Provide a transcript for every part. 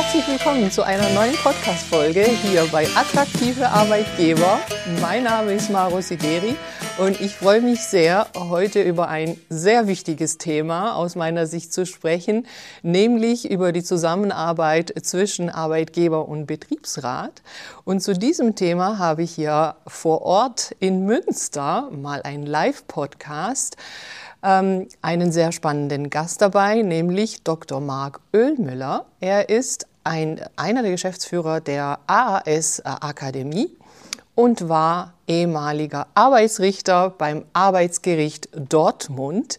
Herzlich willkommen zu einer neuen Podcast-Folge hier bei Attraktive Arbeitgeber. Mein Name ist Maro Sideri und ich freue mich sehr, heute über ein sehr wichtiges Thema aus meiner Sicht zu sprechen, nämlich über die Zusammenarbeit zwischen Arbeitgeber und Betriebsrat. Und zu diesem Thema habe ich hier vor Ort in Münster mal einen Live-Podcast ähm, einen sehr spannenden Gast dabei, nämlich Dr. Marc Oehlmüller. Er ist ein, einer der Geschäftsführer der AAS Akademie und war ehemaliger Arbeitsrichter beim Arbeitsgericht Dortmund.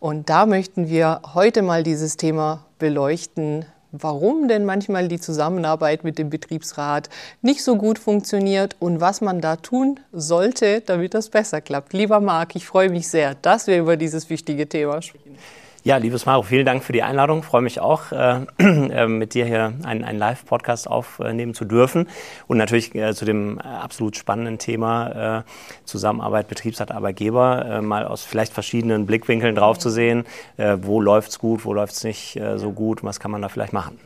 Und da möchten wir heute mal dieses Thema beleuchten, warum denn manchmal die Zusammenarbeit mit dem Betriebsrat nicht so gut funktioniert und was man da tun sollte, damit das besser klappt. Lieber Marc, ich freue mich sehr, dass wir über dieses wichtige Thema sprechen. Ja, liebes Maro, vielen Dank für die Einladung. Ich freue mich auch, äh, äh, mit dir hier einen, einen Live-Podcast aufnehmen zu dürfen und natürlich äh, zu dem absolut spannenden Thema äh, Zusammenarbeit Betriebsrat Arbeitgeber äh, mal aus vielleicht verschiedenen Blickwinkeln drauf zu sehen. Äh, wo läuft's gut, wo läuft's nicht so gut, was kann man da vielleicht machen?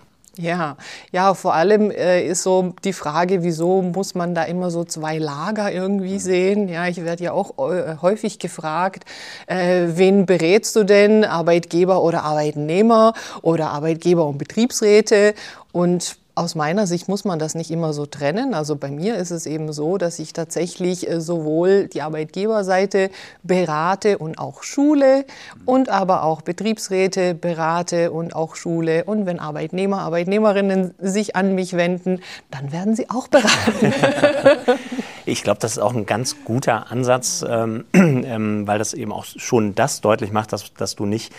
Ja, ja, vor allem äh, ist so die Frage, wieso muss man da immer so zwei Lager irgendwie sehen? Ja, ich werde ja auch äh, häufig gefragt, äh, wen berätst du denn, Arbeitgeber oder Arbeitnehmer oder Arbeitgeber und Betriebsräte? Und aus meiner Sicht muss man das nicht immer so trennen. Also bei mir ist es eben so, dass ich tatsächlich äh, sowohl die Arbeitgeberseite berate und auch schule und aber auch Betriebsräte berate und auch schule. Und wenn Arbeitnehmer, Arbeitnehmerinnen sich an mich wenden, dann werden sie auch beraten. Ich glaube, das ist auch ein ganz guter Ansatz, ähm, ähm, weil das eben auch schon das deutlich macht, dass, dass du nicht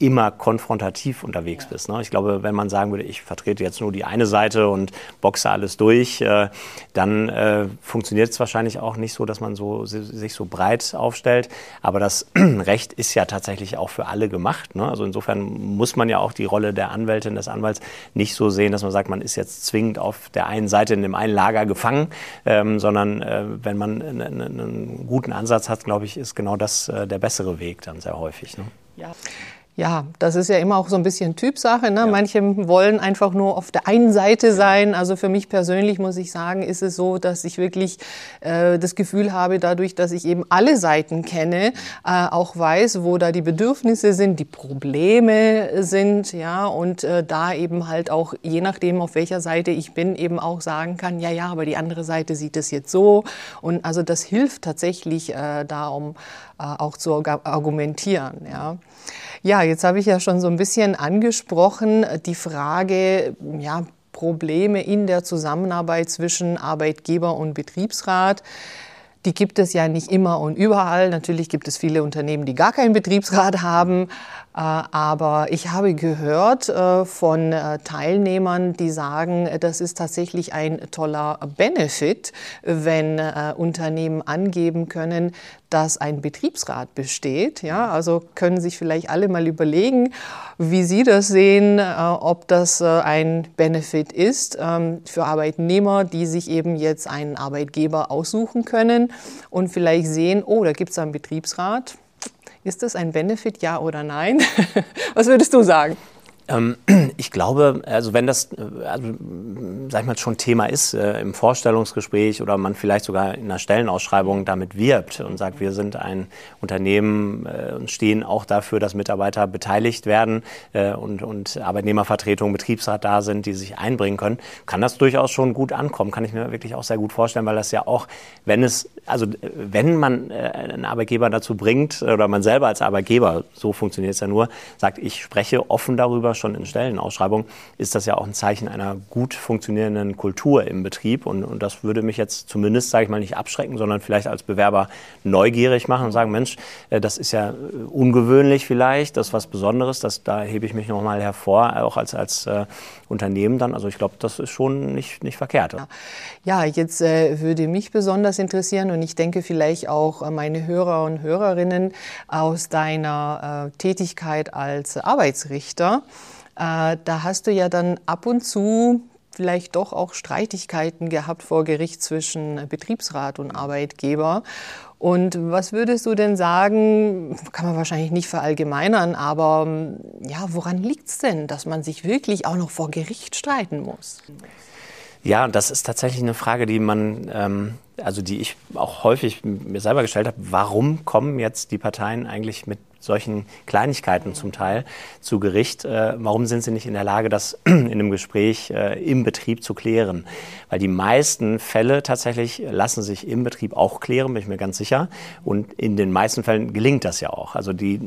immer konfrontativ unterwegs bist. Ne? Ich glaube, wenn man sagen würde, ich vertrete jetzt nur die eine Seite und boxe alles durch, äh, dann äh, funktioniert es wahrscheinlich auch nicht so, dass man so, sich so breit aufstellt. Aber das Recht ist ja tatsächlich auch für alle gemacht. Ne? Also insofern muss man ja auch die Rolle der Anwältin, des Anwalts nicht so sehen, dass man sagt, man ist jetzt zwingend auf der einen Seite in dem einen Lager gefangen, ähm, sondern äh, wenn man einen, einen, guten Ansatz hat, glaube ich, ist genau das äh, der bessere Weg dann sehr häufig. Ne? Ja. Ja, das ist ja immer auch so ein bisschen Typsache. Ne? Ja. Manche wollen einfach nur auf der einen Seite sein. Also für mich persönlich muss ich sagen, ist es so, dass ich wirklich äh, das Gefühl habe, dadurch, dass ich eben alle Seiten kenne, äh, auch weiß, wo da die Bedürfnisse sind, die Probleme sind, ja, und äh, da eben halt auch, je nachdem, auf welcher Seite ich bin, eben auch sagen kann, ja, ja, aber die andere Seite sieht es jetzt so. Und also das hilft tatsächlich äh, da, um äh, auch zu argumentieren, ja. Ja, jetzt habe ich ja schon so ein bisschen angesprochen, die Frage, ja, Probleme in der Zusammenarbeit zwischen Arbeitgeber und Betriebsrat. Die gibt es ja nicht immer und überall. Natürlich gibt es viele Unternehmen, die gar keinen Betriebsrat haben. Äh, aber ich habe gehört äh, von äh, Teilnehmern, die sagen, das ist tatsächlich ein toller Benefit, wenn Unternehmen angeben können, dass ein Betriebsrat besteht. Ja, also können sich vielleicht alle mal überlegen, wie Sie das sehen, ob das ein Benefit ist ähm, für Arbeitnehmer, die sich eben jetzt einen Arbeitgeber aussuchen können und vielleicht sehen, oh, da gibt es einen Betriebsrat ist das ein Benefit, ja oder nein? Was würdest du sagen? Ähm, ich glaube, also wenn das, äh, also, sag ich mal, schon Thema ist äh, im Vorstellungsgespräch oder man vielleicht sogar in einer Stellenausschreibung damit wirbt und sagt, wir sind ein Unternehmen äh, und stehen auch dafür, dass Mitarbeiter beteiligt werden äh, und, und Arbeitnehmervertretung, Betriebsrat da sind, die sich einbringen können, kann das durchaus schon gut ankommen. Kann ich mir wirklich auch sehr gut vorstellen, weil das ja auch, wenn es, also wenn man äh, einen Arbeitgeber dazu bringt oder man selber als Arbeitgeber, so funktioniert es ja nur, sagt, ich spreche offen darüber, schon in Stellenausschreibung, ist das ja auch ein Zeichen einer gut funktionierenden Kultur im Betrieb. Und, und das würde mich jetzt zumindest, sage ich mal, nicht abschrecken, sondern vielleicht als Bewerber neugierig machen und sagen, Mensch, äh, das ist ja äh, ungewöhnlich vielleicht, das ist was Besonderes, das, da hebe ich mich nochmal hervor, auch als, als äh, Unternehmen dann. Also ich glaube, das ist schon nicht, nicht verkehrt. Ja, jetzt äh, würde mich besonders interessieren und ich denke vielleicht auch äh, meine Hörer und Hörerinnen aus deiner äh, Tätigkeit als Arbeitsrichter. Äh, da hast du ja dann ab und zu vielleicht doch auch Streitigkeiten gehabt vor Gericht zwischen Betriebsrat und Arbeitgeber. Und was würdest du denn sagen, kann man wahrscheinlich nicht verallgemeinern, aber ja, woran liegt es denn, dass man sich wirklich auch noch vor Gericht streiten muss? Ja, das ist tatsächlich eine Frage, die man, ähm, also die ich auch häufig mir selber gestellt habe. Warum kommen jetzt die Parteien eigentlich mit solchen Kleinigkeiten zum Teil zu Gericht. Äh, warum sind sie nicht in der Lage, das in einem Gespräch äh, im Betrieb zu klären? Weil die meisten Fälle tatsächlich lassen sich im Betrieb auch klären, bin ich mir ganz sicher. Und in den meisten Fällen gelingt das ja auch. Also die,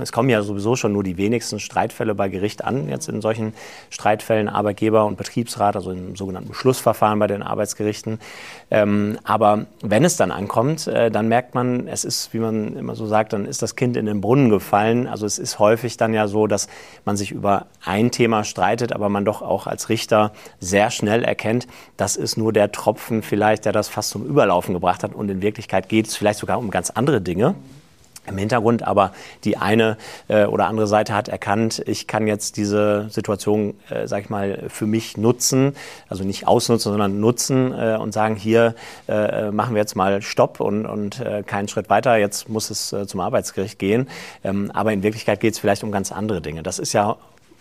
es kommen ja sowieso schon nur die wenigsten Streitfälle bei Gericht an, jetzt in solchen Streitfällen Arbeitgeber und Betriebsrat, also im sogenannten Schlussverfahren bei den Arbeitsgerichten. Ähm, aber wenn es dann ankommt, äh, dann merkt man, es ist, wie man immer so sagt, dann ist das Kind in den Brunnen Brunnen gefallen. Also es ist häufig dann ja so, dass man sich über ein Thema streitet, aber man doch auch als Richter sehr schnell erkennt, das ist nur der Tropfen vielleicht, der das fast zum Überlaufen gebracht hat. Und in Wirklichkeit geht es vielleicht sogar um ganz andere Dinge im Hintergrund, aber die eine äh, oder andere Seite hat erkannt, ich kann jetzt diese Situation, äh, sag ich mal, für mich nutzen, also nicht ausnutzen, sondern nutzen äh, und sagen, hier äh, machen wir jetzt mal Stopp und, und äh, keinen Schritt weiter, jetzt muss es äh, zum Arbeitsgericht gehen. Ähm, aber in Wirklichkeit geht es vielleicht um ganz andere Dinge. Das ist ja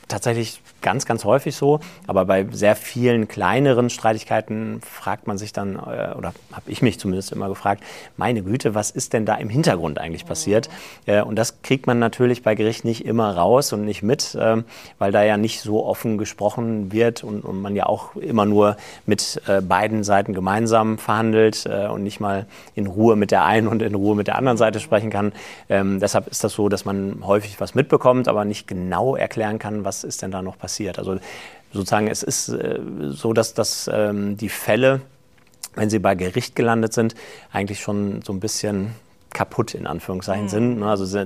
tatsächlich ganz, ganz häufig so. Aber bei sehr vielen kleineren Streitigkeiten fragt man sich dann, äh, oder habe ich mich zumindest immer gefragt, meine Güte, was ist denn da im Hintergrund eigentlich passiert? Äh, und das kriegt man natürlich bei Gericht nicht immer raus und nicht mit, ähm, weil da ja nicht so offen gesprochen wird und, und man ja auch immer nur mit äh, beiden Seiten gemeinsam verhandelt und nicht mal in Ruhe mit der einen und in Ruhe mit der anderen Seite sprechen kann. Ähm, deshalb ist das so, dass man häufig was mitbekommt, aber nicht genau erklären kann, was was ist denn da noch passiert? Also sozusagen, es ist äh, so, dass, dass ähm, die Fälle, wenn sie bei Gericht gelandet sind, eigentlich schon so ein bisschen kaputt in Anführungszeichen mhm. sind. Ne? Also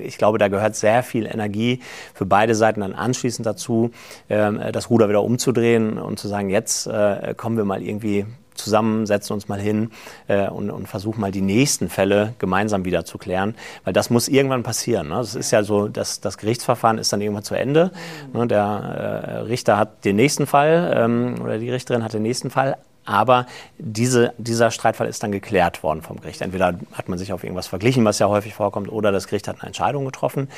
ich glaube, da gehört sehr viel Energie für beide Seiten dann anschließend dazu, ähm, das Ruder wieder umzudrehen und zu sagen, jetzt äh, kommen wir mal irgendwie zusammen, setzen uns mal hin äh, und, und versuchen mal die nächsten Fälle gemeinsam wieder zu klären, weil das muss irgendwann passieren. Ne? Das ist ja so, dass das Gerichtsverfahren ist dann irgendwann zu Ende. Mhm. Ne? Der äh, Richter hat den nächsten Fall ähm, oder die Richterin hat den nächsten Fall, aber diese, dieser Streitfall ist dann geklärt worden vom Gericht. Entweder hat man sich auf irgendwas verglichen, was ja häufig vorkommt, oder das Gericht hat eine Entscheidung getroffen.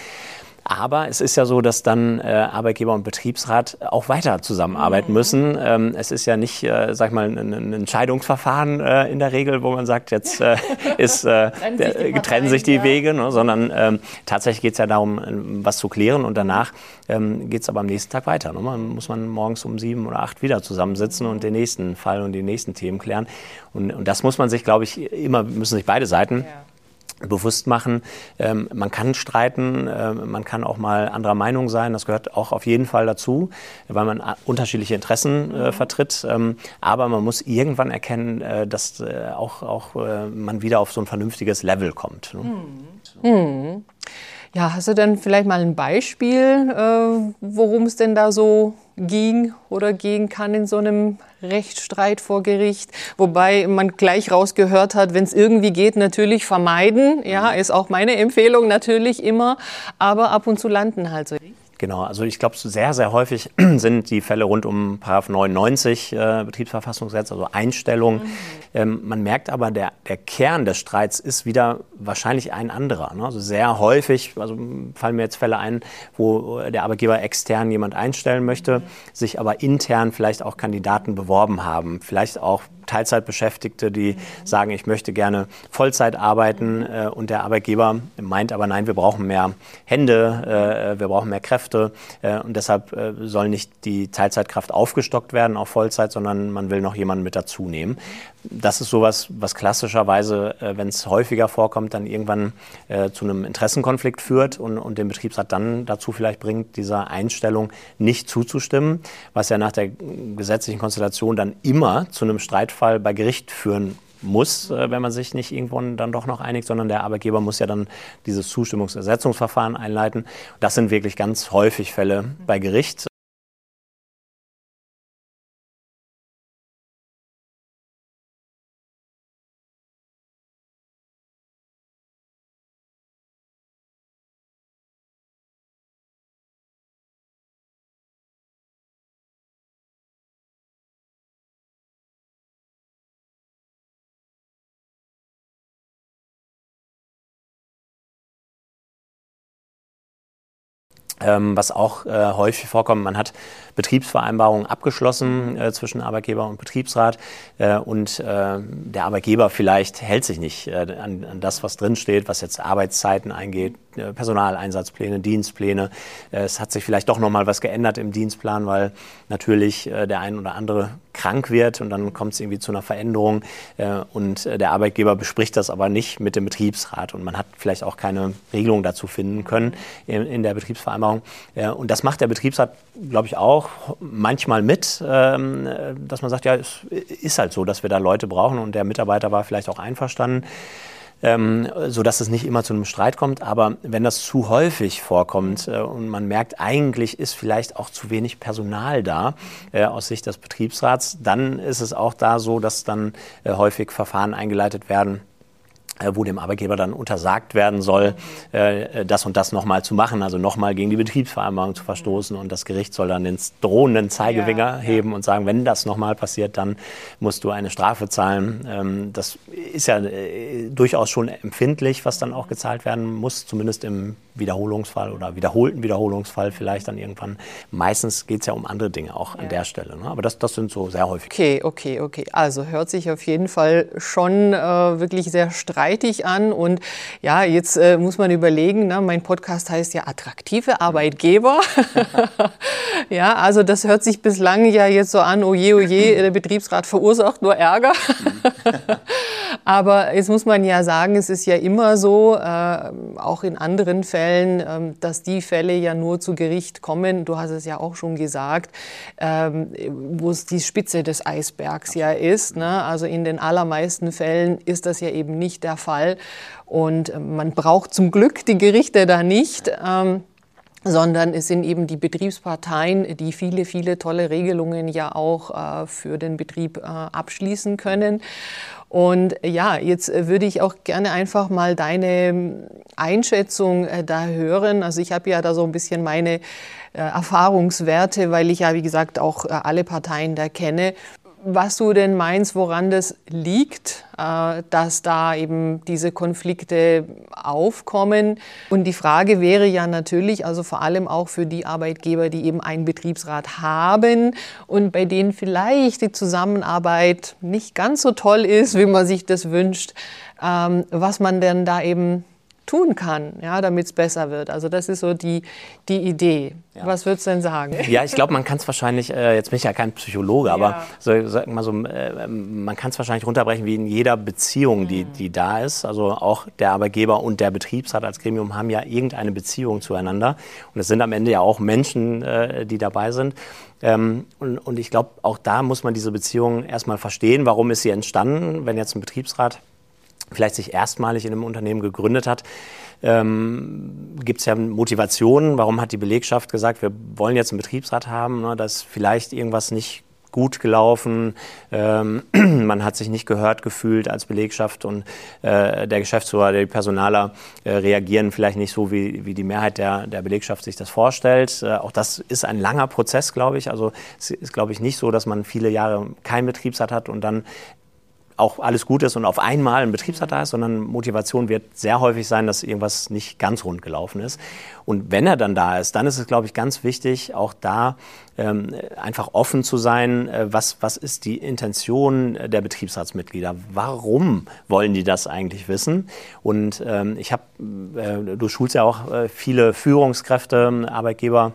Aber es ist ja so, dass dann äh, Arbeitgeber und Betriebsrat auch weiter zusammenarbeiten mhm. müssen. Ähm, es ist ja nicht, äh, sag ich mal, ein, ein Entscheidungsverfahren äh, in der Regel, wo man sagt, jetzt äh, ist, äh, trennen, sich die, trennen sich die ja. Wege, ne? sondern ähm, tatsächlich geht es ja darum, ähm, was zu klären und danach ähm, geht es aber am nächsten Tag weiter. Ne? Man muss man morgens um sieben oder acht wieder zusammensitzen und den nächsten Fall und die nächsten Themen klären. Und, und das muss man sich, glaube ich, immer, müssen sich beide Seiten ja bewusst machen. Ähm, man kann streiten, äh, man kann auch mal anderer Meinung sein. Das gehört auch auf jeden Fall dazu, weil man unterschiedliche Interessen äh, mhm. vertritt. Ähm, aber man muss irgendwann erkennen, äh, dass äh, auch, auch äh, man wieder auf so ein vernünftiges Level kommt. Ne? Mhm. Mhm. Ja, hast du denn vielleicht mal ein Beispiel, äh, worum es denn da so ging oder gehen kann in so einem Rechtsstreit vor Gericht? Wobei man gleich rausgehört hat, wenn es irgendwie geht, natürlich vermeiden. Ja, ist auch meine Empfehlung natürlich immer. Aber ab und zu landen halt so. Genau, also ich glaube, sehr, sehr häufig sind die Fälle rund um Paragraph 99 äh, Betriebsverfassungsgesetz, also Einstellung. Mhm. Ähm, man merkt aber, der, der Kern des Streits ist wieder wahrscheinlich ein anderer. Ne? Also sehr häufig, also fallen mir jetzt Fälle ein, wo der Arbeitgeber extern jemand einstellen möchte, mhm. sich aber intern vielleicht auch Kandidaten beworben haben, vielleicht auch Teilzeitbeschäftigte, die mhm. sagen, ich möchte gerne Vollzeit arbeiten äh, und der Arbeitgeber meint aber, nein, wir brauchen mehr Hände, äh, wir brauchen mehr Kräfte äh, und deshalb äh, soll nicht die Teilzeitkraft aufgestockt werden auf Vollzeit, sondern man will noch jemanden mit dazu nehmen. Das ist sowas, was klassischerweise, äh, wenn es häufiger vorkommt, dann irgendwann zu einem Interessenkonflikt führt und, und den Betriebsrat dann dazu vielleicht bringt, dieser Einstellung nicht zuzustimmen, was ja nach der gesetzlichen Konstellation dann immer zu einem Streit Fall bei Gericht führen muss, äh, wenn man sich nicht irgendwann dann doch noch einigt, sondern der Arbeitgeber muss ja dann dieses Zustimmungsersetzungsverfahren einleiten. Das sind wirklich ganz häufig Fälle bei Gericht. Ähm, was auch äh, häufig vorkommt, man hat Betriebsvereinbarungen abgeschlossen äh, zwischen Arbeitgeber und Betriebsrat äh, und äh, der Arbeitgeber vielleicht hält sich nicht äh, an, an, das, was drinsteht, was jetzt Arbeitszeiten eingeht, Personaleinsatzpläne, Dienstpläne. es hat sich vielleicht doch noch mal was geändert im Dienstplan, weil natürlich der ein oder andere krank wird und dann kommt es irgendwie zu einer Veränderung und der Arbeitgeber bespricht das aber nicht mit dem Betriebsrat und man hat vielleicht auch keine Regelung dazu finden können in, in der Betriebsvereinbarung. und das macht der Betriebsrat, glaube ich, auch manchmal mit, ähm, dass man sagt, ja, es ist halt so, dass wir da Leute brauchen und der Mitarbeiter war vielleicht auch einverstanden. Ähm, so dass es nicht immer zu einem Streit kommt. Aber wenn das zu häufig vorkommt äh, und man merkt, eigentlich ist vielleicht auch zu wenig Personal da äh, aus Sicht des Betriebsrats, dann ist es auch da so, dass dann äh, häufig Verfahren eingeleitet werden, wo dem Arbeitgeber dann untersagt werden soll, äh, das und das nochmal zu machen, also nochmal gegen die Betriebsvereinbarung zu verstoßen. Und das Gericht soll dann den drohenden Zeigefinger ja, heben und sagen, wenn das nochmal passiert, dann musst du eine Strafe zahlen. Ähm, das ist ja äh, durchaus schon empfindlich, was dann auch gezahlt werden muss, zumindest im Wiederholungsfall oder wiederholten Wiederholungsfall vielleicht dann irgendwann. Meistens geht es ja um andere Dinge auch ja. an der Stelle. Ne? Aber das, das sind so sehr häufig. Okay, okay, okay. Also hört sich auf jeden Fall schon äh, wirklich sehr streitig an. Und ja, jetzt äh, muss man überlegen, ne? mein Podcast heißt ja attraktive Arbeitgeber. ja, also das hört sich bislang ja jetzt so an, oje, oje, der Betriebsrat verursacht nur Ärger. Aber jetzt muss man ja sagen, es ist ja immer so, äh, auch in anderen Fällen, äh, dass die Fälle ja nur zu Gericht kommen. Du hast es ja auch schon gesagt, äh, wo es die Spitze des Eisbergs ja ist. Ne? Also in den allermeisten Fällen ist das ja eben nicht der Fall. Und äh, man braucht zum Glück die Gerichte da nicht. Ähm, sondern es sind eben die Betriebsparteien, die viele, viele tolle Regelungen ja auch äh, für den Betrieb äh, abschließen können. Und ja, jetzt würde ich auch gerne einfach mal deine Einschätzung äh, da hören. Also ich habe ja da so ein bisschen meine äh, Erfahrungswerte, weil ich ja, wie gesagt, auch äh, alle Parteien da kenne was du denn meinst, woran das liegt, äh, dass da eben diese Konflikte aufkommen. Und die Frage wäre ja natürlich, also vor allem auch für die Arbeitgeber, die eben einen Betriebsrat haben und bei denen vielleicht die Zusammenarbeit nicht ganz so toll ist, wie man sich das wünscht, ähm, was man denn da eben tun kann, ja, damit es besser wird. Also das ist so die, die Idee. Ja. Was würdest du denn sagen? Ja, ich glaube, man kann es wahrscheinlich, äh, jetzt bin ich ja kein Psychologe, ja. aber so, sag mal so, äh, man kann es wahrscheinlich runterbrechen wie in jeder Beziehung, die, mhm. die da ist. Also auch der Arbeitgeber und der Betriebsrat als Gremium haben ja irgendeine Beziehung zueinander. Und es sind am Ende ja auch Menschen, äh, die dabei sind. Ähm, und, und ich glaube, auch da muss man diese Beziehung erstmal verstehen. Warum ist sie entstanden? Wenn jetzt ein Betriebsrat vielleicht sich erstmalig in einem Unternehmen gegründet hat, ähm, gibt es ja Motivationen. Warum hat die Belegschaft gesagt, wir wollen jetzt einen Betriebsrat haben, ne, dass vielleicht irgendwas nicht gut gelaufen. Ähm, man hat sich nicht gehört gefühlt als Belegschaft und äh, der Geschäftsführer, die Personaler äh, reagieren vielleicht nicht so, wie, wie die Mehrheit der, der Belegschaft sich das vorstellt. Äh, auch das ist ein langer Prozess, glaube ich. Also es ist, glaube ich, nicht so, dass man viele Jahre keinen Betriebsrat hat und dann auch alles gut ist und auf einmal ein Betriebsrat da ist, sondern Motivation wird sehr häufig sein, dass irgendwas nicht ganz rund gelaufen ist. Und wenn er dann da ist, dann ist es, glaube ich, ganz wichtig, auch da ähm, einfach offen zu sein, äh, was, was ist die Intention der Betriebsratsmitglieder? Warum wollen die das eigentlich wissen? Und ähm, ich habe, äh, du schulst ja auch äh, viele Führungskräfte, Arbeitgeber,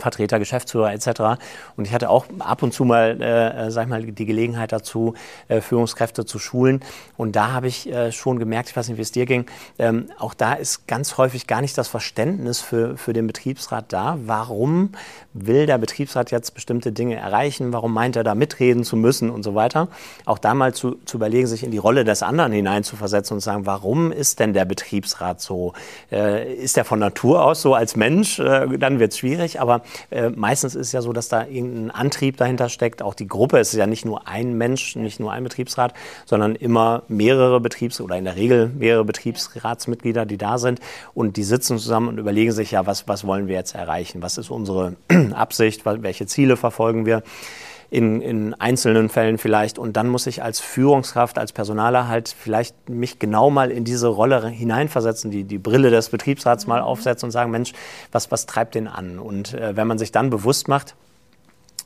Vertreter, Geschäftsführer etc. Und ich hatte auch ab und zu mal, äh, äh, sag ich mal, die Gelegenheit dazu, äh, Führungskräfte zu schulen. Und da habe ich äh, schon gemerkt, ich weiß nicht, wie es dir ging, ähm, auch da ist ganz häufig gar nicht das Verständnis für, für den Betriebsrat da. Warum will der Betriebsrat jetzt bestimmte Dinge erreichen? Warum meint er da mitreden zu müssen und so weiter? Auch da mal zu, zu überlegen, sich in die Rolle des anderen hineinzuversetzen und zu sagen, warum ist denn der Betriebsrat so? Äh, ist er von Natur aus so als Mensch? Äh, dann wird es schwierig, aber äh, meistens ist es ja so, dass da irgendein Antrieb dahinter steckt. Auch die Gruppe es ist ja nicht nur ein Mensch, nicht nur ein Betriebsrat, sondern immer mehrere Betriebs- oder in der Regel mehrere Betriebsratsmitglieder, die da sind. Und die sitzen zusammen und überlegen sich ja, was, was wollen wir jetzt erreichen? Was ist unsere Absicht? Welche Ziele verfolgen wir? In, in einzelnen Fällen vielleicht. Und dann muss ich als Führungskraft, als Personaler halt vielleicht mich genau mal in diese Rolle hineinversetzen, die, die Brille des Betriebsrats mal mhm. aufsetzen und sagen, Mensch, was, was treibt den an? Und äh, wenn man sich dann bewusst macht,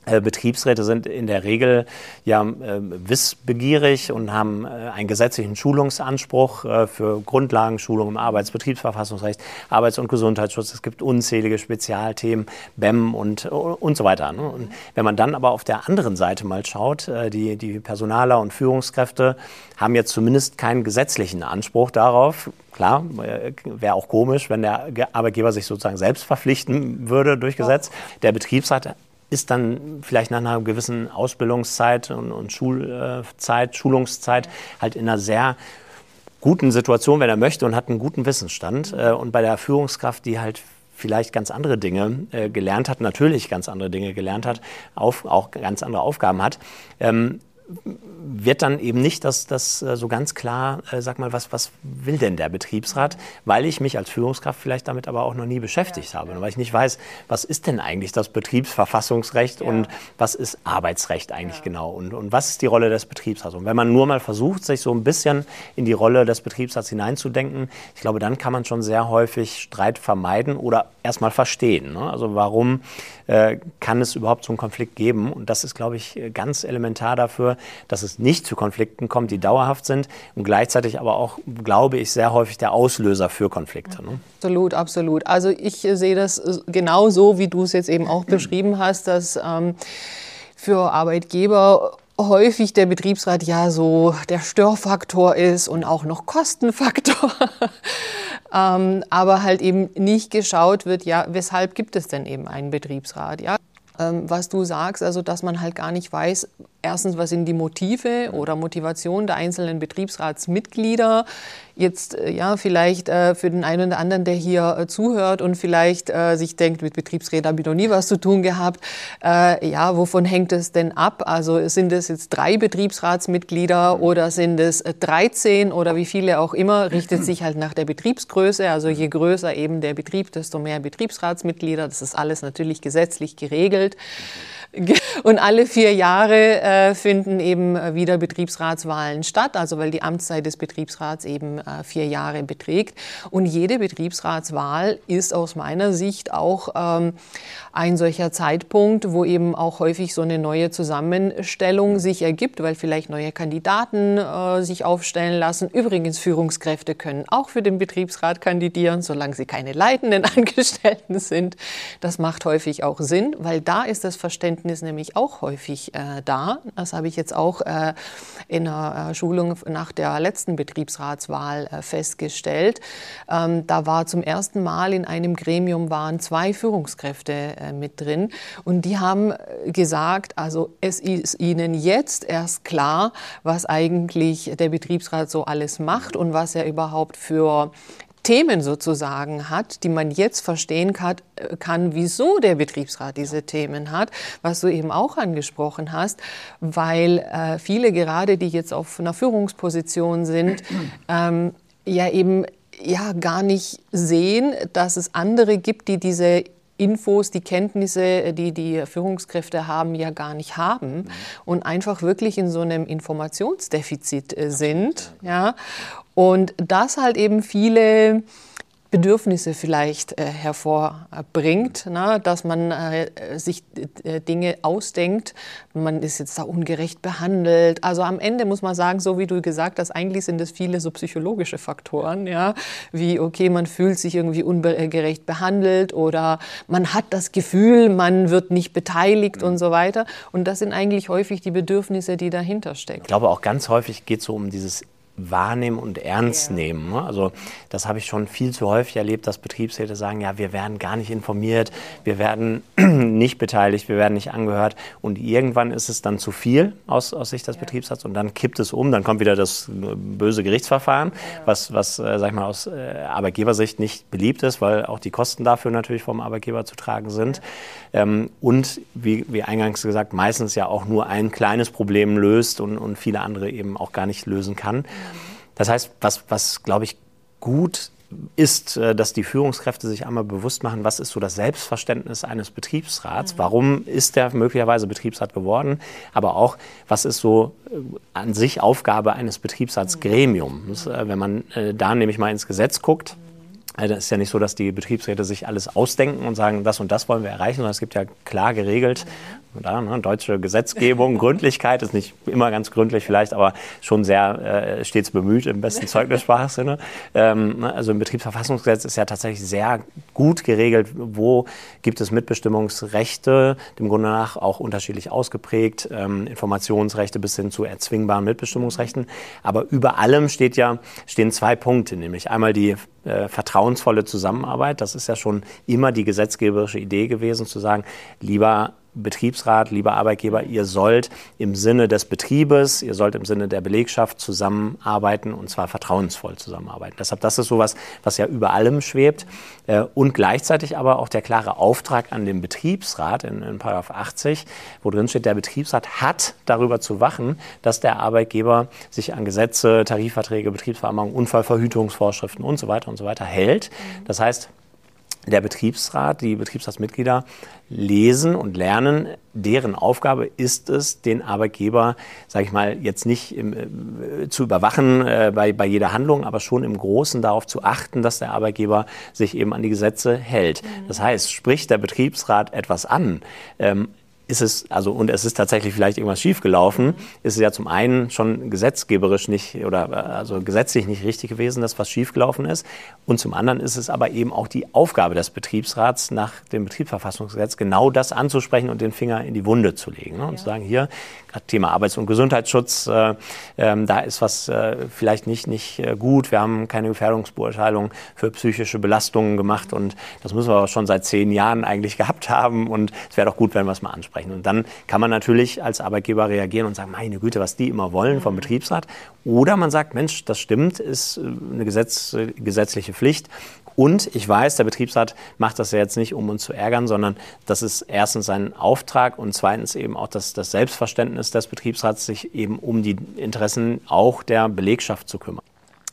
Betriebsräte sind in der Regel ja äh, wissbegierig und haben äh, einen gesetzlichen Schulungsanspruch äh, für Grundlagenschulung im Arbeitsbetriebsverfassungsrecht, Arbeits- und Gesundheitsschutz. Es gibt unzählige Spezialthemen, BEM und, und so weiter. Ne? Und wenn man dann aber auf der anderen Seite mal schaut, äh, die, die Personaler und Führungskräfte haben jetzt zumindest keinen gesetzlichen Anspruch darauf, Klar, äh, wäre auch komisch, wenn der Arbeitgeber sich sozusagen selbst verpflichten würde durch Gesetz. Der Betriebsrat ist dann vielleicht nach einer gewissen Ausbildungszeit und, und Schulzeit, Schulungszeit halt in einer sehr guten Situation, wenn er möchte und hat einen guten Wissensstand. Äh, und bei der Führungskraft, die halt vielleicht ganz andere Dinge äh, gelernt hat, natürlich ganz andere Dinge gelernt hat, auf, auch ganz andere Aufgaben hat, ähm, wird dann eben nicht das, das äh, so ganz klar, äh, sag mal, was, was will denn der Betriebsrat, weil ich mich als Führungskraft vielleicht damit aber auch noch nie beschäftigt ja, habe, ja. weil ich nicht weiß, was ist denn eigentlich das Betriebsverfassungsrecht ja. und was ist Arbeitsrecht eigentlich genau und, und was ist die Rolle des Betriebsrats. Und wenn man nur mal versucht, sich so ein bisschen in die Rolle des Betriebsrats hineinzudenken, ich glaube, dann kann man schon sehr häufig Streit vermeiden oder erstmal verstehen. Ne? Also warum kann es überhaupt so einen Konflikt geben? Und das ist, glaube ich, ganz elementar dafür, dass es nicht zu Konflikten kommt, die dauerhaft sind und gleichzeitig aber auch, glaube ich, sehr häufig der Auslöser für Konflikte. Ne? Absolut, absolut. Also ich sehe das genau so, wie du es jetzt eben auch beschrieben hast, dass ähm, für Arbeitgeber häufig der Betriebsrat ja so der Störfaktor ist und auch noch Kostenfaktor. Ähm, aber halt eben nicht geschaut wird, ja, weshalb gibt es denn eben einen Betriebsrat? Ja? Ähm, was du sagst, also dass man halt gar nicht weiß, erstens, was sind die Motive oder Motivationen der einzelnen Betriebsratsmitglieder. Jetzt äh, ja vielleicht äh, für den einen oder anderen, der hier äh, zuhört und vielleicht äh, sich denkt, mit Betriebsräten habe ich noch nie was zu tun gehabt. Äh, ja, wovon hängt es denn ab? Also sind es jetzt drei Betriebsratsmitglieder oder sind es 13 äh, oder wie viele auch immer? Richtet sich halt nach der Betriebsgröße. Also je größer eben der Betrieb, desto mehr Betriebsratsmitglieder. Das ist alles natürlich gesetzlich geregelt. Und alle vier Jahre äh, finden eben äh, wieder Betriebsratswahlen statt, also weil die Amtszeit des Betriebsrats eben äh, vier Jahre beträgt. Und jede Betriebsratswahl ist aus meiner Sicht auch ähm, ein solcher Zeitpunkt, wo eben auch häufig so eine neue Zusammenstellung sich ergibt, weil vielleicht neue Kandidaten äh, sich aufstellen lassen. Übrigens, Führungskräfte können auch für den Betriebsrat kandidieren, solange sie keine leitenden Angestellten sind. Das macht häufig auch Sinn, weil da ist das Verständnis nämlich auch häufig äh, da. Das habe ich jetzt auch äh, in einer äh, Schulung nach der letzten Betriebsratswahl äh, festgestellt. Ähm, da war zum ersten Mal in einem Gremium waren zwei Führungskräfte äh, mit drin. Und die haben äh, gesagt, also es ist ihnen jetzt erst klar, was eigentlich der Betriebsrat so alles macht und was er überhaupt für Themen sozusagen hat, die man jetzt verstehen kann, äh, kann, wieso der Betriebsrat diese Themen hat, was du eben auch angesprochen hast, weil äh, viele gerade, die jetzt auf einer Führungsposition sind, ähm, ja eben ja gar nicht sehen, dass es andere gibt, die diese Infos, die Kenntnisse, die die Führungskräfte haben, ja gar nicht haben mhm. und einfach wirklich in so einem Informationsdefizit äh, sind. Ja. Und das halt eben viele Bedürfnisse vielleicht äh, hervorbringt, ne? dass man äh, sich äh, Dinge ausdenkt, man ist jetzt da ungerecht behandelt. Also am Ende muss man sagen, so wie du gesagt hast, eigentlich sind es viele so psychologische Faktoren, ja, wie okay, man fühlt sich irgendwie ungerecht behandelt oder man hat das Gefühl, man wird nicht beteiligt mhm. und so weiter. Und das sind eigentlich häufig die Bedürfnisse, die dahinter stecken. Ich glaube auch ganz häufig geht es so um dieses wahrnehmen und ernst ja. nehmen. Ne? Also das habe ich schon viel zu häufig erlebt, dass Betriebsräte sagen, ja, wir werden gar nicht informiert, wir werden nicht beteiligt, wir werden nicht angehört und irgendwann ist es dann zu viel aus, aus Sicht des ja. Betriebsrats und dann kippt es um, dann kommt wieder das böse Gerichtsverfahren, ja. was, was äh, sag ich mal, aus äh, Arbeitgebersicht nicht beliebt ist, weil auch die Kosten dafür natürlich vom Arbeitgeber zu tragen sind. Ähm, und wie, wie eingangs gesagt, meistens ja auch nur ein kleines Problem löst und, und viele andere eben auch gar nicht lösen kann. Das heißt, was, was glaube ich gut ist, äh, dass die Führungskräfte sich einmal bewusst machen, was ist so das Selbstverständnis eines Betriebsrats, mhm. warum ist der möglicherweise Betriebsrat geworden, aber auch, was ist so äh, an sich Aufgabe eines Betriebsratsgremiums. Mhm. Wenn man da nämlich mal ins Gesetz guckt, also es ist ja nicht so, dass die Betriebsräte sich alles ausdenken und sagen, das und das wollen wir erreichen, sondern es gibt ja klar geregelt, da, ne, deutsche Gesetzgebung, Gründlichkeit ist nicht immer ganz gründlich vielleicht, aber schon sehr äh, stets bemüht im besten Zeugnissprachsinne. Ähm, ne, also im Betriebsverfassungsgesetz ist ja tatsächlich sehr gut geregelt, wo gibt es Mitbestimmungsrechte, dem Grunde nach auch unterschiedlich ausgeprägt, ähm, Informationsrechte bis hin zu erzwingbaren Mitbestimmungsrechten. Aber über allem steht ja, stehen zwei Punkte, nämlich einmal die äh, vertrauensvolle Zusammenarbeit. Das ist ja schon immer die gesetzgeberische Idee gewesen, zu sagen, lieber Betriebsrat, lieber Arbeitgeber, ihr sollt im Sinne des Betriebes, ihr sollt im Sinne der Belegschaft zusammenarbeiten und zwar vertrauensvoll zusammenarbeiten. Deshalb, das ist sowas, was ja über allem schwebt äh, und gleichzeitig aber auch der klare Auftrag an den Betriebsrat in, in 80, wo drin steht, der Betriebsrat hat darüber zu wachen, dass der Arbeitgeber sich an Gesetze, Tarifverträge, Betriebsvereinbarungen, Unfallverhütungsvorschriften und so weiter und so weiter hält. Das heißt, der Betriebsrat, die Betriebsratsmitglieder lesen und lernen, deren Aufgabe ist es, den Arbeitgeber, sage ich mal, jetzt nicht im, äh, zu überwachen äh, bei, bei jeder Handlung, aber schon im Großen darauf zu achten, dass der Arbeitgeber sich eben an die Gesetze hält. Mhm. Das heißt, spricht der Betriebsrat etwas an, ähm, ist es, also und es ist tatsächlich vielleicht irgendwas schiefgelaufen, ist es ja zum einen schon gesetzgeberisch nicht oder also gesetzlich nicht richtig gewesen, dass was schiefgelaufen ist. Und zum anderen ist es aber eben auch die Aufgabe des Betriebsrats nach dem Betriebsverfassungsgesetz, genau das anzusprechen und den Finger in die Wunde zu legen. Ne? Und ja. zu sagen, hier, Thema Arbeits- und Gesundheitsschutz, äh, äh, da ist was äh, vielleicht nicht, nicht äh, gut. Wir haben keine Gefährdungsbeurteilung für psychische Belastungen gemacht und das müssen wir aber schon seit zehn Jahren eigentlich gehabt haben. Und es wäre doch gut, wenn wir es mal ansprechen ansprechen. Und dann kann man natürlich als Arbeitgeber reagieren und sagen, meine Güte, was die immer wollen vom mhm. Betriebsrat. Oder man sagt, Mensch, das stimmt, ist äh, eine Gesetz, gesetzliche Pflicht. Und ich weiß, der Betriebsrat macht das ja jetzt nicht, um uns zu ärgern, sondern das ist erstens sein Auftrag und zweitens eben auch das, das Selbstverständnis des Betriebsrats, sich eben um die Interessen auch der Belegschaft zu kümmern.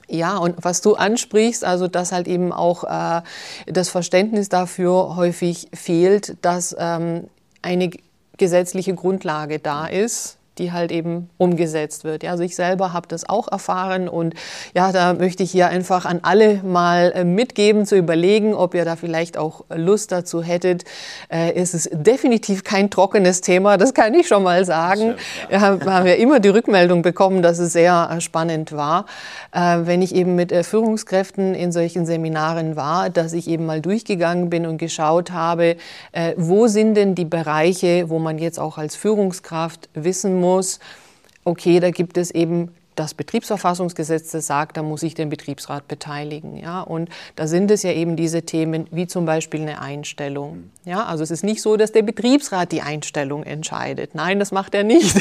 Ja, und was du ansprichst, also dass halt eben auch äh, das Verständnis dafür häufig fehlt, dass ähm, eine gesetzliche Grundlage da ist, die halt eben umgesetzt wird. Ja, also ich selber habe das auch erfahren und ja, da möchte ich hier einfach an alle mal äh, mitgeben, zu überlegen, ob ihr da vielleicht auch Lust dazu hättet. Äh, es ist definitiv kein trockenes Thema, das kann ich schon mal sagen. Wir haben ja immer die Rückmeldung bekommen, dass es sehr äh, spannend war, wenn ich eben mit Führungskräften in solchen Seminaren war, dass ich eben mal durchgegangen bin und geschaut habe, wo sind denn die Bereiche, wo man jetzt auch als Führungskraft wissen muss, okay, da gibt es eben das Betriebsverfassungsgesetz sagt, da muss ich den Betriebsrat beteiligen. Ja? Und da sind es ja eben diese Themen wie zum Beispiel eine Einstellung. Ja? Also es ist nicht so, dass der Betriebsrat die Einstellung entscheidet. Nein, das macht er nicht.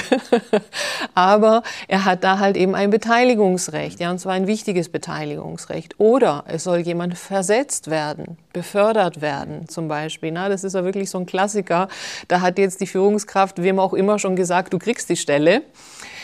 Aber er hat da halt eben ein Beteiligungsrecht, ja, und zwar ein wichtiges Beteiligungsrecht. Oder es soll jemand versetzt werden, befördert werden zum Beispiel. Na, das ist ja wirklich so ein Klassiker. Da hat jetzt die Führungskraft, wem auch immer, schon gesagt, du kriegst die Stelle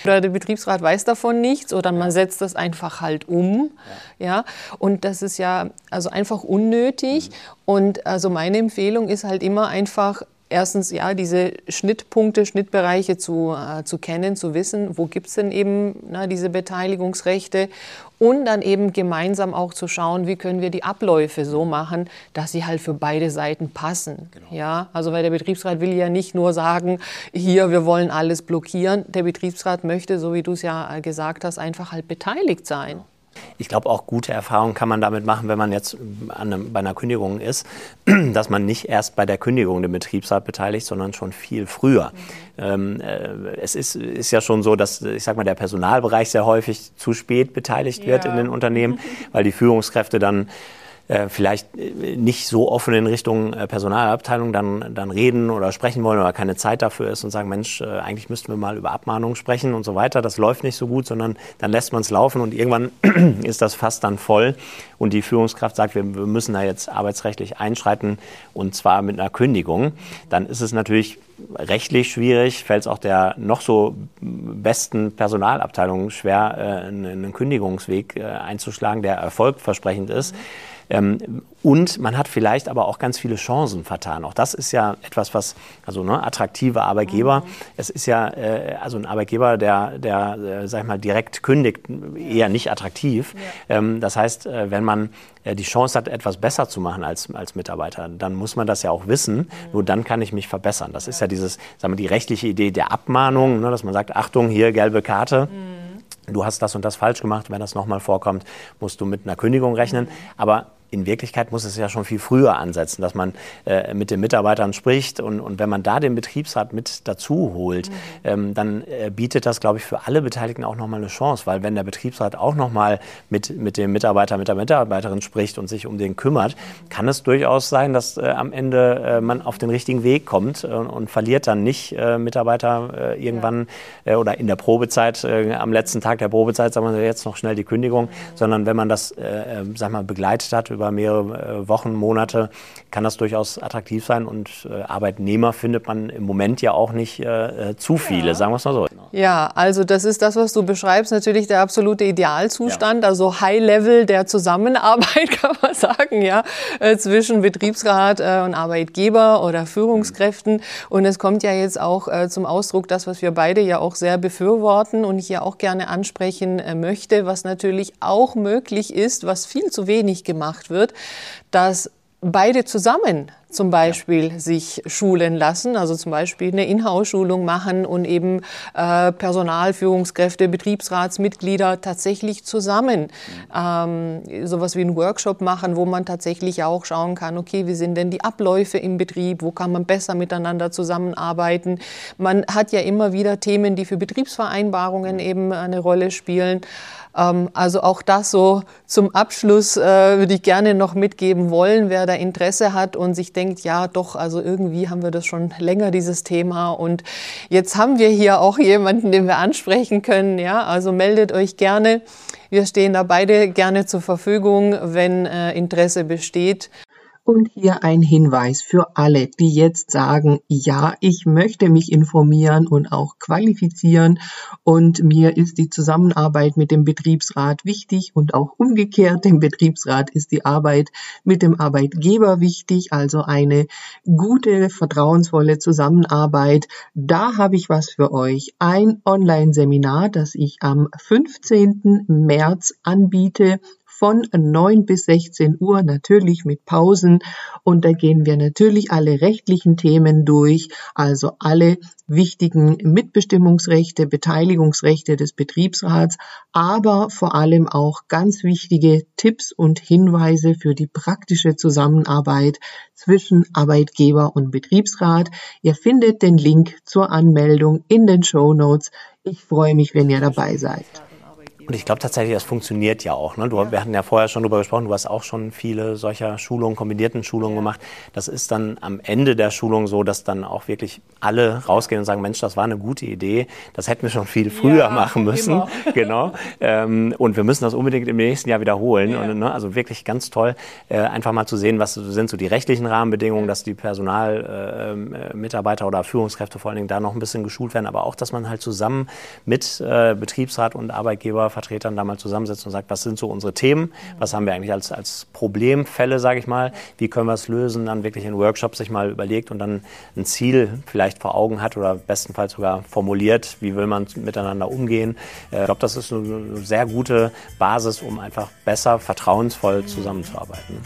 oder der Betriebsrat weiß davon nichts oder man setzt das einfach halt um. Ja. ja. Und das ist ja also einfach unnötig. Mhm. Und also meine Empfehlung ist halt immer einfach erstens ja diese Schnittpunkte, Schnittbereiche zu, äh, zu kennen, zu wissen, wo gibt es denn eben na, diese Beteiligungsrechte und dann eben gemeinsam auch zu schauen, wie können wir die Abläufe so machen, dass sie halt für beide Seiten passen. Genau. Ja, also weil der Betriebsrat will ja nicht nur sagen, hier, wir wollen alles blockieren. Der Betriebsrat möchte, so wie du es ja äh, gesagt hast, einfach halt beteiligt sein. Genau. Ich glaube, auch gute Erfahrungen kann man damit machen, wenn man jetzt einem, bei einer Kündigung ist, dass man nicht erst bei der Kündigung den Betriebsrat beteiligt, sondern schon viel früher. Mhm. Ähm, äh, es ist, ist, ja schon so, dass, ich sag mal, der Personalbereich sehr häufig zu spät beteiligt wird ja. in den Unternehmen, weil die Führungskräfte dann äh, vielleicht äh, nicht so offen in Richtung äh, Personalabteilung dann, dann reden oder sprechen wollen oder keine Zeit dafür ist und sagen, Mensch, eigentlich müssten wir mal über Abmahnungen sprechen und so weiter. Das läuft nicht so gut, sondern dann lässt man es laufen und irgendwann ist das fast dann voll und die Führungskraft sagt, wir, wir müssen da jetzt arbeitsrechtlich einschreiten und zwar mit einer Kündigung. Dann ist es natürlich rechtlich schwierig, fällt es auch der noch so besten Personalabteilung schwer, einen Kündigungsweg einzuschlagen, der erfolgversprechend ist. Mhm. Ähm, und man hat vielleicht aber auch ganz viele Chancen vertan. Auch das ist ja etwas, was, also ne, attraktive Arbeitgeber, mhm. es ist ja, äh, also ein Arbeitgeber, der, der äh, sag ich mal, direkt kündigt, eher nicht attraktiv. Ja. Ähm, das heißt, äh, wenn man äh, die Chance hat, etwas besser zu machen als, als Mitarbeiter, dann muss man das ja auch wissen. Mhm. Nur dann kann ich mich verbessern. Das ja. ist ja dieses, sagen wir, die rechtliche Idee der Abmahnung, ne, dass man sagt, Achtung, hier gelbe Karte. Mhm. Du hast das und das falsch gemacht. Wenn das nochmal vorkommt, musst du mit einer Kündigung rechnen. Mhm. Aber in Wirklichkeit muss es ja schon viel früher ansetzen, dass man äh, mit den Mitarbeitern spricht und, und wenn man da den Betriebsrat mit dazu holt, mhm. ähm, dann äh, bietet das, glaube ich, für alle Beteiligten auch nochmal eine Chance, weil wenn der Betriebsrat auch nochmal mit, mit dem Mitarbeiter, mit der Mitarbeiterin spricht und sich um den kümmert, mhm. kann es durchaus sein, dass äh, am Ende äh, man auf den richtigen Weg kommt äh, und verliert dann nicht äh, Mitarbeiter irgendwann ja. oder in der Probezeit, am letzten Tag der Probezeit, sagen wir jetzt noch schnell die Kündigung, mhm. sondern wenn man das, sag mal, begleitet hat über mehrere äh, Wochen, Monate, kann das durchaus attraktiv sein. Und äh, Arbeitnehmer findet man im Moment ja auch nicht äh, zu viele, ja. sagen wir es mal so. Ja, also das ist das, was du beschreibst, natürlich der absolute Idealzustand, ja. also High Level der Zusammenarbeit, kann man sagen, ja, zwischen Betriebsrat und Arbeitgeber oder Führungskräften. Und es kommt ja jetzt auch zum Ausdruck, das, was wir beide ja auch sehr befürworten und ich ja auch gerne ansprechen möchte, was natürlich auch möglich ist, was viel zu wenig gemacht gemacht wird, dass beide zusammen zum Beispiel ja. sich schulen lassen, also zum Beispiel eine Inhouse-Schulung machen und eben äh, Personal, Führungskräfte, Betriebsratsmitglieder tatsächlich zusammen mhm. ähm, sowas wie einen Workshop machen, wo man tatsächlich auch schauen kann, okay, wie sind denn die Abläufe im Betrieb, wo kann man besser miteinander zusammenarbeiten. Man hat ja immer wieder Themen, die für Betriebsvereinbarungen mhm. eben eine Rolle spielen. Ähm, also auch das so zum Abschluss äh, würde ich gerne noch mitgeben wollen, wer da Interesse hat und sich denkt, ja doch, also irgendwie haben wir das schon länger, dieses Thema. Und jetzt haben wir hier auch jemanden, den wir ansprechen können. Ja, also meldet euch gerne. Wir stehen da beide gerne zur Verfügung, wenn äh, Interesse besteht. Und hier ein Hinweis für alle, die jetzt sagen, ja, ich möchte mich informieren und auch qualifizieren und mir ist die Zusammenarbeit mit dem Betriebsrat wichtig und auch umgekehrt, dem Betriebsrat ist die Arbeit mit dem Arbeitgeber wichtig, also eine gute, vertrauensvolle Zusammenarbeit. Da habe ich was für euch. Ein Online-Seminar, das ich am 15. März anbiete von 9 bis 16 Uhr, natürlich mit Pausen. Und da gehen wir natürlich alle rechtlichen Themen durch, also alle wichtigen Mitbestimmungsrechte, Beteiligungsrechte des Betriebsrats, aber vor allem auch ganz wichtige Tipps und Hinweise für die praktische Zusammenarbeit zwischen Arbeitgeber und Betriebsrat. Ihr findet den Link zur Anmeldung in den Show Notes. Ich freue mich, wenn ihr dabei seid. Und ich glaube tatsächlich, das funktioniert ja auch. Ne? Du, ja. Wir hatten ja vorher schon darüber gesprochen, du hast auch schon viele solcher Schulungen, kombinierten Schulungen ja. gemacht. Das ist dann am Ende der Schulung so, dass dann auch wirklich alle rausgehen und sagen, Mensch, das war eine gute Idee. Das hätten wir schon viel früher ja, machen müssen. Immer. genau. Ähm, und wir müssen das unbedingt im nächsten Jahr wiederholen. Und, ne, also wirklich ganz toll, äh, einfach mal zu sehen, was sind so die rechtlichen Rahmenbedingungen, dass die Personalmitarbeiter äh, oder Führungskräfte vor allen Dingen da noch ein bisschen geschult werden, aber auch, dass man halt zusammen mit äh, Betriebsrat und Arbeitgeber Vertretern da mal zusammensetzt und sagt, was sind so unsere Themen, was haben wir eigentlich als, als Problemfälle, sage ich mal, wie können wir es lösen, dann wirklich in Workshops sich mal überlegt und dann ein Ziel vielleicht vor Augen hat oder bestenfalls sogar formuliert, wie will man miteinander umgehen. Äh, ich glaube, das ist eine sehr gute Basis, um einfach besser, vertrauensvoll zusammenzuarbeiten.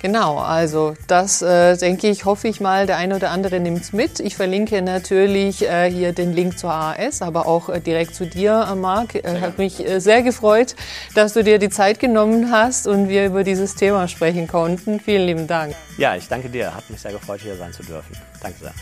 Genau, also das äh, denke ich, hoffe ich mal, der eine oder andere nimmt es mit. Ich verlinke natürlich äh, hier den Link zur AAS, aber auch äh, direkt zu dir, äh, Marc. Äh, hat mich äh, sehr gefreut, dass du dir die Zeit genommen hast und wir über dieses Thema sprechen konnten. Vielen lieben Dank. Ja, ich danke dir. Hat mich sehr gefreut, hier sein zu dürfen. Danke sehr.